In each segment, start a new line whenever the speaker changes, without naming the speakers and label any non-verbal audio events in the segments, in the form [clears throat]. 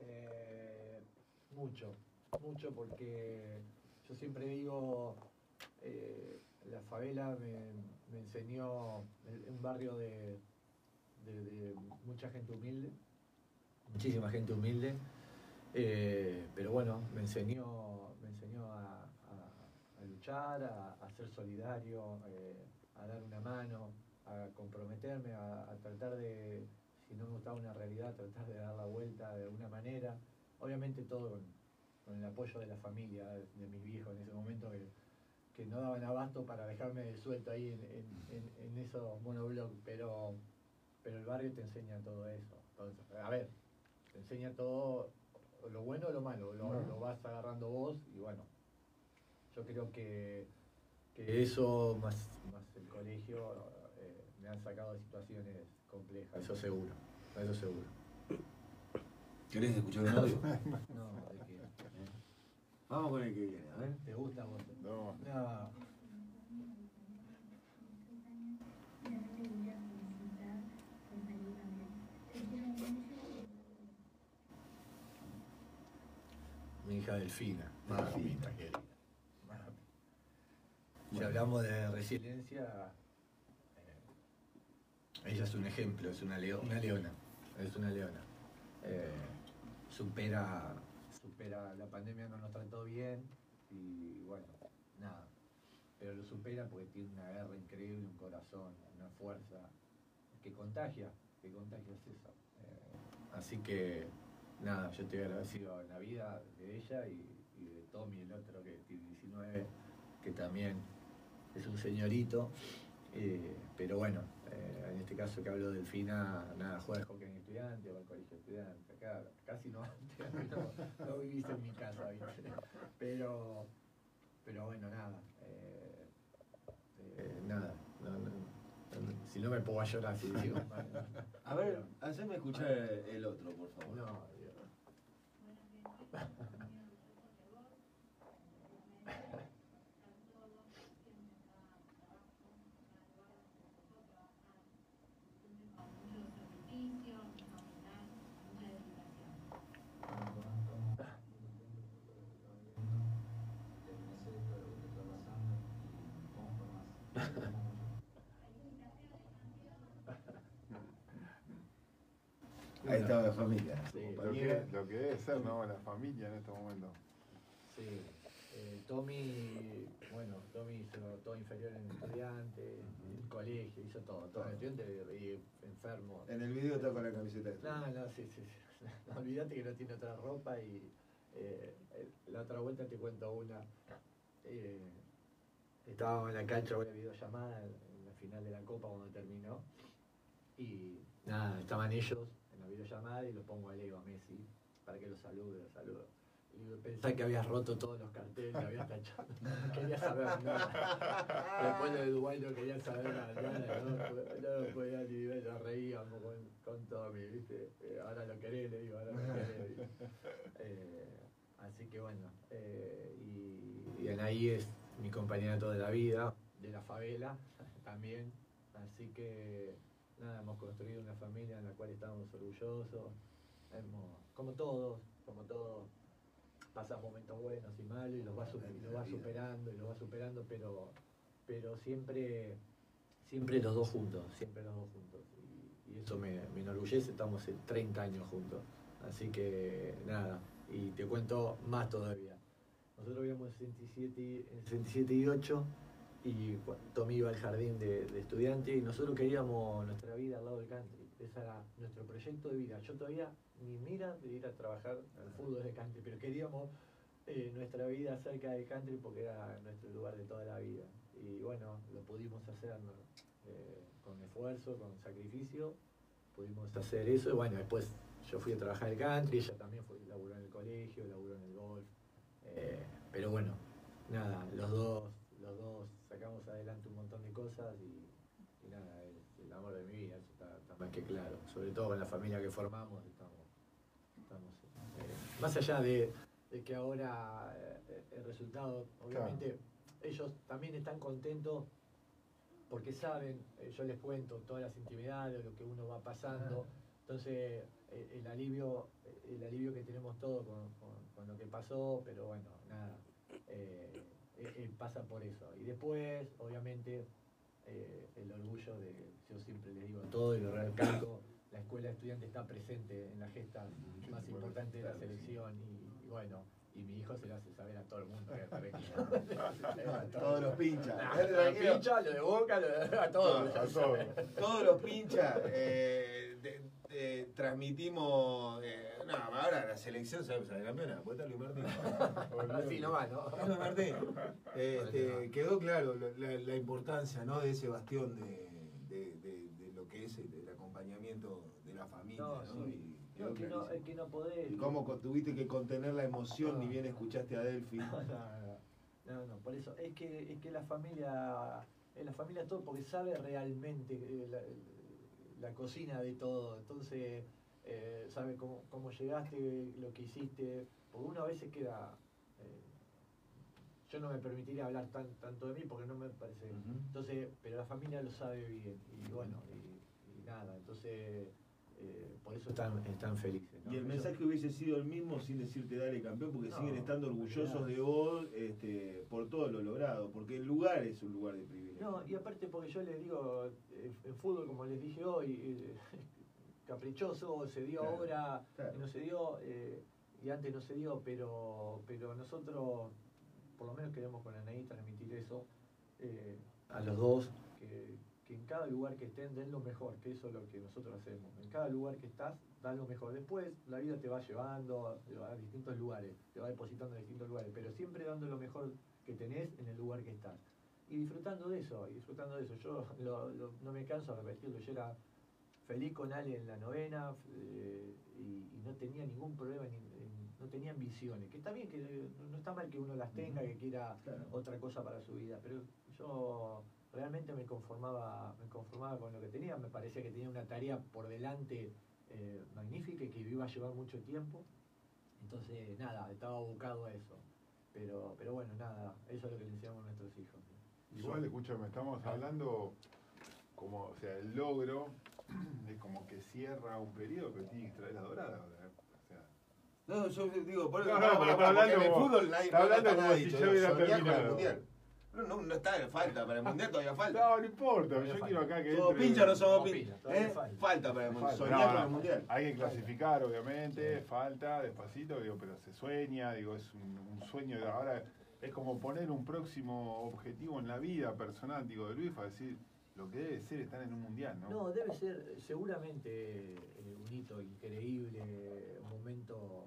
Eh, mucho, mucho porque yo siempre digo, eh, la favela me, enseñó un barrio de, mucha gente humilde, muchísima gente humilde, eh, pero bueno, me enseñó, me enseñó a, luchar, a, ser solidario, a dar una mano, a comprometerme, a, tratar de, si no me gustaba una realidad, tratar de dar la vuelta de alguna. Obviamente todo con, el apoyo de la familia, de mis viejos en ese momento que, no daban abasto para dejarme suelto ahí en, esos monoblogs, pero, pero el barrio te enseña todo eso. a ver, te enseña todo, lo bueno o lo malo, lo, vas agarrando vos y bueno, yo creo que, que eso más, más el colegio eh, me han sacado de situaciones complejas, eso seguro, eso seguro.
¿Querés escuchar un audio? [laughs]
no, de qué.
Vamos con el que viene, a ver.
¿Te gusta vos?
No.
No. Mi hija Delfina, mamita querida. Si hablamos de resiliencia, ella es un ejemplo, es una, una leona, es una leona. Eh, supera, supera, la pandemia no nos trató bien y bueno, nada. Pero lo supera porque tiene una guerra increíble, un corazón, una fuerza que contagia, que contagia es eso. Eh, así que nada, yo estoy agradecido en la vida de ella y, y de Tommy, el otro que tiene 19, que también es un señorito. Eh, pero bueno, eh, en este caso que hablo del FINA, nada, juega al hockey en estudiante, va al colegio estudiante, acá casi no, [laughs] no, vivís en mi casa, Pero, pero bueno, nada, eh, nada, si no me pongo a llorar si digo. [laughs]
a ver, haceme escuchar el otro, por favor. No, Dios. [laughs] Ahí está la familia.
lo, que, lo, que, debe ser, ¿no? La familia en este momento.
Sí. Eh, Tommy, bueno, Tommy hizo todo inferior en estudiante, en el colegio, hizo todo, todo en estudiante y enfermo.
En el video está con la camiseta de
No, no, sí, sí. [laughs] No, olvídate que no tiene otra ropa y eh, la otra vuelta te cuento una. Estábamos en la cancha, una videollamada en la final de la Copa cuando terminó. Y nada, estaban ellos en la videollamada y lo pongo a Leo a Messi para que lo salude, lo saludo. Y pensé que habías roto todos los carteles, que habías tachado. [laughs] No quería saber nada. Después de Dubái no quería saber nada. No, no, podía ni ver, nos reíamos con, con Tommy, ¿viste? Eh, ahora lo querés, le digo, ahora lo querés. [laughs] Eh, así que bueno, eh, y, y Anaí es mi compañera toda la vida, de la favela también. Así que nada, hemos construido una familia en la cual estamos orgullosos. Hemos, como todos, como todos, pasamos momentos buenos y malos y los va, va superando y los va superando, pero, pero siempre, siempre los dos juntos, siempre los dos juntos. Y, eso me, enorgullece, estamos en 30 años juntos. Así que nada, y te cuento más todavía. Nosotros vivíamos en 67, en 67 y 8 y Tommy iba al jardín de, estudiante y nosotros queríamos nuestra vida al lado del country. Ese era nuestro proyecto de vida. Yo todavía ni mira de ir a trabajar al fútbol de country, pero queríamos eh, nuestra vida cerca del country porque era nuestro lugar de toda la vida. Y bueno, lo pudimos hacer eh, con esfuerzo, con sacrificio, pudimos hacer eso. Y bueno, después yo fui a trabajar el country, ella también fue, laburó en el colegio, laburó en el golf. Eh, pero bueno, nada, los dos los dos sacamos adelante un montón de cosas y, nada, es el amor de mi vida, eso está, más que claro. Sobre todo con la familia que formamos, estamos, eh, más allá de, que ahora eh, el resultado, obviamente, ellos también están contentos porque saben, yo les cuento todas las intimidades, lo que uno va pasando, Entonces, eh, el alivio, el alivio que tenemos todos con, con, lo que pasó, pero bueno, nada, eh, eh, pasa por eso. Y después, obviamente, el orgullo de, yo siempre les digo todo y lo recalco, [coughs] la escuela de estudiantes está presente en la gesta más importante de la selección y bueno, y mi hijo se lo hace saber a todo el mundo. [laughs]
todos los pinchas.
los pinchas, lo de boca, lo de, a todos.
todos. [laughs] los pinchas. Eh, transmitimos. Eh, no, ahora la selección se sale campeona. Puede estar Luis Martín. [laughs]
Así nomás, ¿no?
Luis Martín. Este, quedó claro la, la, importancia ¿no? de ese bastión de, de, de, lo que es el, acompañamiento de la familia. No, ¿no? Y,
no, que no, es que no podés.
¿Y cómo tuviste que contener la emoción ni bien escuchaste a Delphi? [laughs]
No, no, por eso. Es que, es que la familia, la familia todo, porque sabe realmente eh, la, cocina de todo. Entonces, eh, sabe cómo, cómo, llegaste, lo que hiciste. Porque uno a veces queda. Eh, yo no me permitiría hablar tan, tanto de mí porque no me parece. Entonces, pero la familia lo sabe bien. Y bueno, y nada. Entonces eh, por eso están, están felices.
Y el mensaje hubiese sido el mismo sin decirte dale campeón, porque siguen estando orgullosos de vos este, por todo lo logrado, porque el lugar es un lugar de privilegio.
No, y aparte porque yo les digo, eh, en fútbol, como les dije hoy, eh, [laughs] caprichoso, se dio ahora, no se dio, y antes no se dio, pero, pero nosotros por lo menos queremos con Anaí transmitir eso a los dos, que, que en cada lugar que estén den lo mejor, que eso es lo que nosotros hacemos. En cada lugar que estás, dan lo mejor. Después la vida te va llevando a distintos lugares, te va depositando en distintos lugares, pero siempre dando lo mejor que tenés en el lugar que estás. Y disfrutando de eso, y disfrutando de eso. Yo no me canso de repetirlo, yo era feliz con Ale en la novena eh, y, no tenía ningún problema, no tenía ambiciones. Que está bien, que no está mal que uno las tenga, que quiera otra cosa para su vida, pero yo realmente me conformaba, me conformaba con lo que tenía, me parecía que tenía una tarea por delante eh, magnífica y que iba a llevar mucho tiempo. Entonces, nada, estaba abocado a eso. Pero, pero bueno, nada, eso es lo que le enseñamos a nuestros hijos.
Igual, escúchame, estamos hablando como, o sea, el logro [clears throat] de como que cierra un periodo, pero tiene que traer la dorada.
no, yo digo, por eso, no, no, hablando en el fútbol nadie, está hablando como si yo hubiera terminado. No, no, no está en falta, para el mundial todavía falta.
No, no importa, yo quiero acá que.
¿Somos pincha o no somos pincha? ¿Eh? Falta para el mundial. Soñar para el mundial.
Hay que clasificar, obviamente, falta, despacito, digo, pero se sueña, digo, es un, sueño de ahora. Es como poner un próximo objetivo en la vida personal, digo, de Luis, para decir lo que debe ser estar en un mundial, ¿no?
No, debe ser seguramente eh, un hito increíble, un momento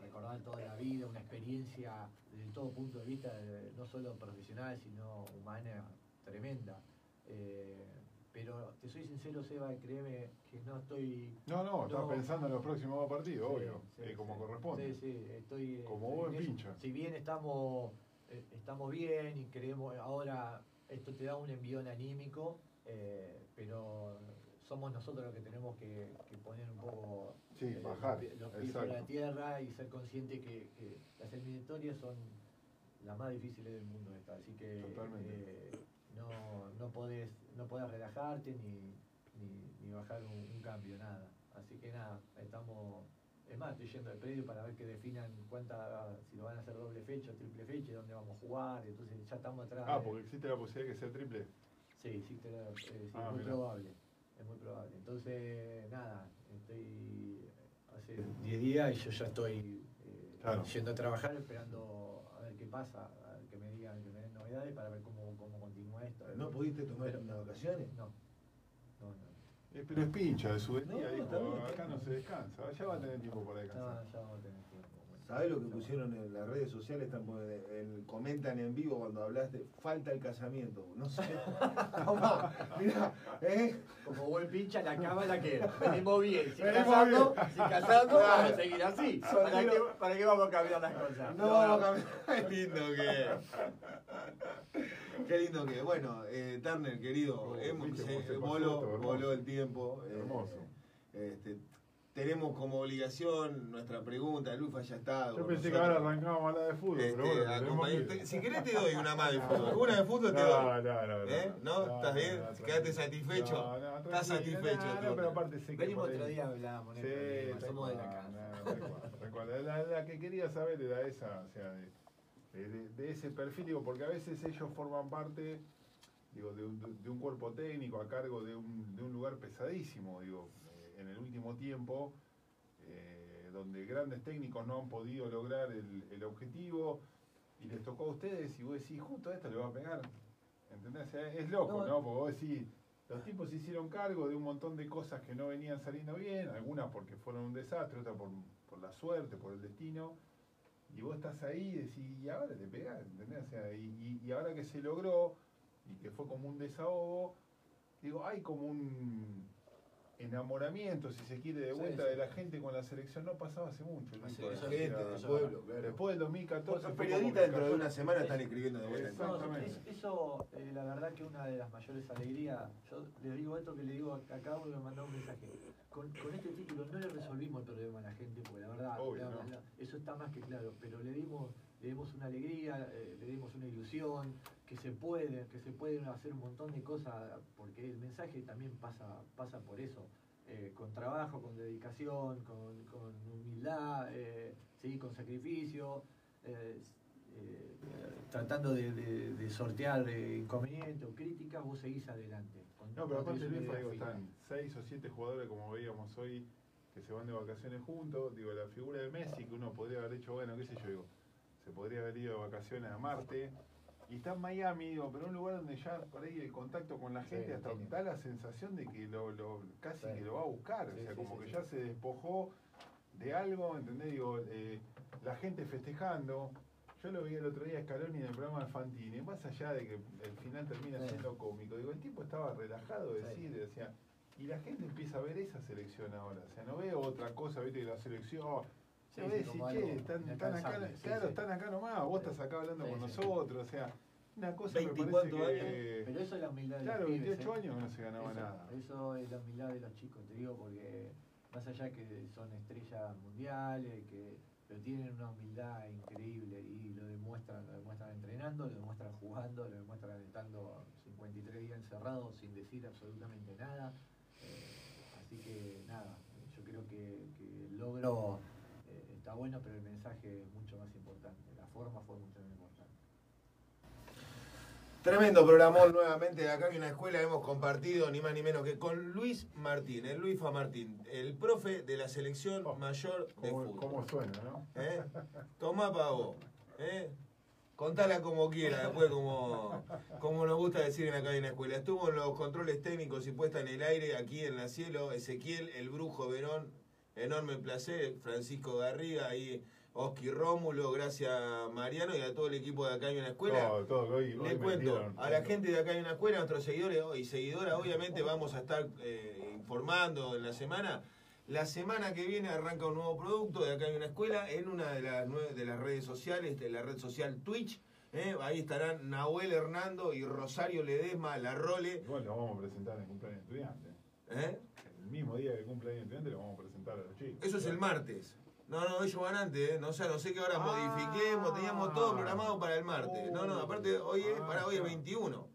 recordar toda la vida, una experiencia todo punto de vista, no solo profesional, sino humana, tremenda. Eh, pero te soy sincero, Seba, créeme que no estoy.
No, no, estás pensando en los próximos partidos, obvio, eh, como corresponde.
Sí, sí, estoy.
Como vos en pincha.
Si bien estamos, eh, estamos bien y creemos, ahora esto te da un envión anímico, pero somos nosotros los que tenemos que, poner un poco
eh, bajar,
los, pies sobre la tierra y ser conscientes que, las eliminatorias son las más difíciles del mundo así que eh, no, no, podés, no podés relajarte ni, ni, bajar un, cambio, nada. Así que nada, estamos, es más, estoy yendo al predio para ver que definan cuánta, si lo van a hacer doble fecha o triple fecha, dónde vamos a jugar, entonces ya estamos atrás.
Ah, porque existe la posibilidad de que sea triple.
Sí, existe eh, sí, ah, muy probable es muy probable. Entonces, nada, estoy hace 10 días y yo ya estoy eh, yendo a trabajar esperando a ver qué pasa, a ver que me digan, que me den novedades para ver cómo, cómo continúa esto.
¿No pudiste tomar unas vacaciones?
No. no, no.
Eh, pero es pincha de su día, no, acá no se descansa, ya va a tener tiempo para descansar.
No, ya va a tener
¿Sabes lo que pusieron en las redes sociales? Están, comentan en vivo cuando hablaste, falta el casamiento. No sé. [laughs]
¿eh? Como buen pincha, la cama la que Venimos bien. Si casando, si casando vamos a seguir así. ¿Para qué, ¿Para qué, vamos a cambiar las cosas?
No, vamos a cambiar. [laughs] Qué lindo que Qué lindo que Bueno, eh, Turner, querido, hemos, se, voló, voló, el tiempo.
Hermoso.
Eh, este, tenemos como obligación nuestra pregunta, Lufa ya está.
Yo pensé que ahora arrancábamos a la de fútbol, pero
bueno, este, Si querés te doy una más de fútbol. [laughs] Una de fútbol te doy.
No, no, no.
¿Eh? ¿No? ¿Estás bien? ¿Quedaste satisfecho?
No, no,
Está satisfecho.
No, pero aparte sé que
Venimos otro día hablábamos,
Sí,
problema, somos de la casa.
cual. La, la que quería saber era esa, o sea, de, de- de- de ese perfil, digo, porque a veces ellos forman parte, digo, de un, de un cuerpo técnico a cargo de un, de un lugar pesadísimo, digo, en el último tiempo, eh, donde grandes técnicos no han podido lograr el, el objetivo y les tocó a ustedes y vos decís, justo a esto le va a pegar. ¿Entendés? Es loco,
No.
Porque vos decís, los tipos se hicieron cargo de un montón de cosas que no venían saliendo bien, algunas porque fueron un desastre, otras por, por la suerte, por el destino. Y vos estás ahí y decís, y ahora le pegás, ¿entendés? O sea, y, y- y ahora que se logró y que fue como un desahogo, digo, hay como un enamoramiento, si se quiere, de vuelta
sí.
de la gente con la selección. No pasaba hace mucho.
La gente, del pueblo, claro.
Después del 2014.
Los periodistas dentro de una semana están escribiendo de vuelta.
No,
Exactamente.
es- eso, eh, la verdad que una de las mayores alegrías, yo le digo esto que le digo a cada uno que me mandó un mensaje, con, con este título no le resolvimos el problema a la gente, porque la verdad,
Obvio,
la-
no.
la- eso está más que claro, pero le dimos, le dimos una alegría, eh, le dimos una ilusión, que se puede, que se pueden hacer un montón de cosas, porque el mensaje también pasa, pasa por eso. eh, con trabajo, con dedicación, con, con humildad, eh, sí, con sacrificio, eh, eh, tratando de, de- de sortear inconvenientes o críticas, vos seguís adelante. Con-
No, pero aparte digo,
idea fija.
están seis o siete jugadores como veíamos hoy que se van de vacaciones juntos. Digo, la figura de Messi que uno podría haber hecho, bueno, qué sé yo, digo, se podría haber ido de vacaciones a Marte. Y está en Miami, digo, pero un lugar donde ya por ahí el contacto con la
Sí,
gente hasta
tiene.
da la sensación de que lo, lo- casi
Sí.
que lo va a buscar.
Sí,
o sea, como que ya se despojó de algo, ¿entendés? Digo, eh, la gente festejando. Yo lo vi el otro día a Scaloni en el programa de Fantini, más allá de que el final termina siendo cómico, digo, el tipo estaba relajado de decir, decía, y la gente empieza a ver esa selección ahora, o sea, no veo otra cosa, viste, que la selección,
Sí,
che, están, están acá, claro,
sí.
están acá nomás, vos
Sí.
estás acá hablando
Sí,
con
sí.
nosotros, o sea, una cosa me
20 y
parece
cuántos
que...
Pero eso es la humildad de
Claro,
los pibes,
28
¿eh?
años no se ganaba
eso,
nada.
Eso es la humildad de los chicos, te digo, porque más allá que son estrellas mundiales, que pero tienen una humildad increíble y lo demuestran, lo demuestran entrenando, lo demuestran jugando, lo demuestran estando 53 días encerrados sin decir absolutamente nada. Eh, así que nada, yo creo que, que el logro está bueno, pero el mensaje es mucho más importante. La forma fue mucho más importante.
Tremendo programón nuevamente de acá hay una escuela hemos compartido ni más ni menos que con Luis Martín, el Luis Fa Martín, el profe de la selección
Oh,
mayor de
¿Cómo,
fútbol.
cómo suena, no?
¿Eh? Tomá pa' vos. ¿eh? Contala como quiera, después como, como nos gusta decir en acá en la escuela. Estuvo en los controles técnicos y puesta en el aire aquí en la cielo, Ezequiel, el brujo Verón, enorme placer, Francisco Garriga, ahí Oski Rómulo, gracias Mariano y a todo el equipo de acá hay una escuela.
Todo, todo, hoy, hoy
Le cuento a la gente de acá hay una escuela, a nuestros seguidores y seguidoras, obviamente vamos a estar eh, informando en la semana. La semana que viene arranca un nuevo producto de acá hay una escuela en una de las de las redes sociales, de la red social Twitch. ¿eh? Ahí estarán Nahuel Hernando y Rosario Ledesma, la Role.
Igual lo vamos a presentar en el cumpleaños de estudiante.
¿Eh?
El mismo día que cumpleaños de estudiante lo vamos a presentar a los chicos.
Eso es el martes. No, no, ellos van antes, ¿eh? No, o sea, no sé qué hora
Ah.
modifiquemos, teníamos todo programado para el martes. No, no, aparte hoy es,
Ah,
para hoy es
claro.
21.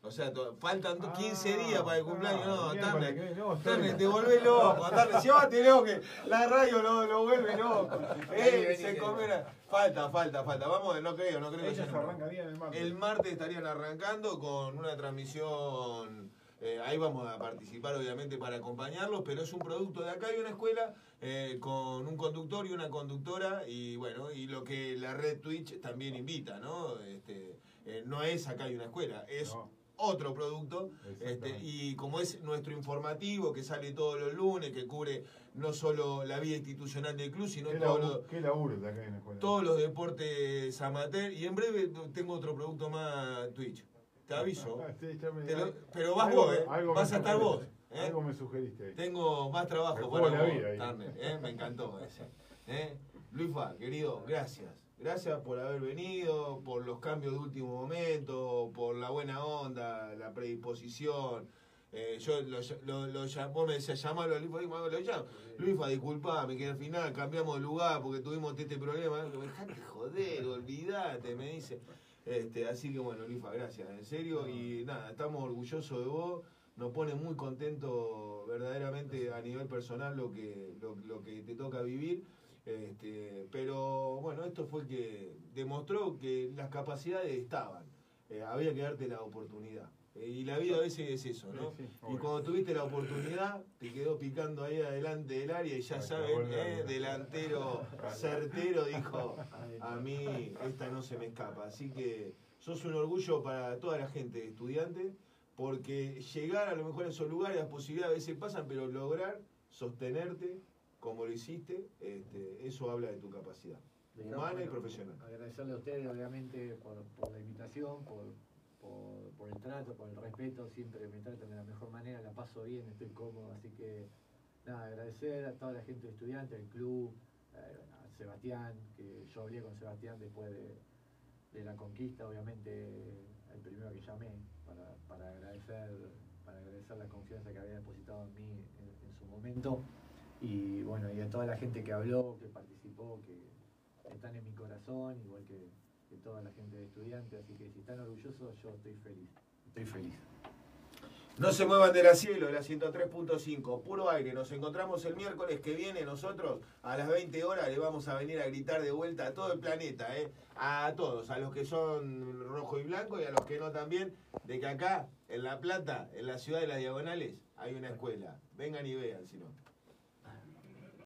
O sea, faltan
Ah,
15 días para el cumpleaños. No,
que- no, bien.
te volvés loco. Llévatelo que la radio lo, lo vuelve loco. [laughs] Eh, se comiera. Falta, falta, falta. Vamos, no creo, no creo que
Ellos
sea-
arrancarían el martes.
el martes estarían arrancando con una transmisión. Eh, ahí vamos a participar, obviamente, para acompañarlos, pero es un producto de acá hay una escuela eh, con un conductor y una conductora, y bueno, y lo que la red Twitch también invita, ¿no? Este, eh, no es acá hay una escuela, es
No.
otro producto, este, y como es nuestro informativo que sale todos los lunes, que cubre no solo la vida institucional del club, sino
¿Qué,
todos los todos los deportes amateur y en breve tengo otro producto más Twitch. Te aviso. [laughs]
Sí, ya me-
Te lo- pero vas
algo
vos, ¿eh? Vas a estar vos, ¿eh?
Algo me sugeriste.
Tengo más trabajo para
la
vos,
vida ahí.
Turner, ¿eh? Me encantó ese. ¿eh? Luis Fa, querido, gracias. Gracias por haber venido, por los cambios de último momento, por la buena onda, la predisposición. Eh, yo lo, lo, lo llam- vos me decías llamarlo a Luis Fa, digo, lo llamo. Luis Fa, disculpame que al final cambiamos de lugar porque tuvimos este problema. Dejate joder, olvídate, me dice. Este, así que bueno, Luis Fa, gracias, en serio. Y nada, estamos orgullosos de vos nos pone muy contento verdaderamente a nivel personal lo que, lo, lo que te toca vivir. Este, pero bueno, esto fue que demostró que las capacidades estaban. Eh, había que darte la oportunidad. Eh, y la vida a veces es eso, ¿no?
Sí, sí,
y cuando tuviste la oportunidad, te quedó picando ahí adelante del área y ya saben, eh, delantero [laughs] certero dijo, a mí esta no se me escapa. Así que sos un orgullo para toda la gente estudiante, porque llegar a lo mejor a esos lugares, las posibilidades a veces pasan, pero lograr sostenerte como lo hiciste, este, eso habla de tu capacidad humana y profesional.
Agradecerle a ustedes, obviamente, por, por la invitación, por, por, el trato, por el respeto. Siempre me tratan de la mejor manera, la paso bien, estoy cómodo. Así que, nada, agradecer a toda la gente estudiante, al club, eh, a Sebastián, que yo hablé con Sebastián después de, la conquista, obviamente, el primero que llamé para, para agradecer para agradecer la confianza que había depositado en mí en su momento. Y bueno, y a toda la gente que habló, que participó, que están en mi corazón, igual que, que toda la gente de estudiantes, así que si están orgullosos, yo estoy feliz. Estoy feliz.
No se muevan de la cielo, de la 103.5, puro aire. Nos encontramos el miércoles que viene nosotros a las 20 horas. Le vamos a venir a gritar de vuelta a todo el planeta, ¿eh? a todos, a los que son rojo y blanco y a los que no también, de que acá, en La Plata, en la ciudad de las Diagonales, hay una escuela. Vengan y vean, si no.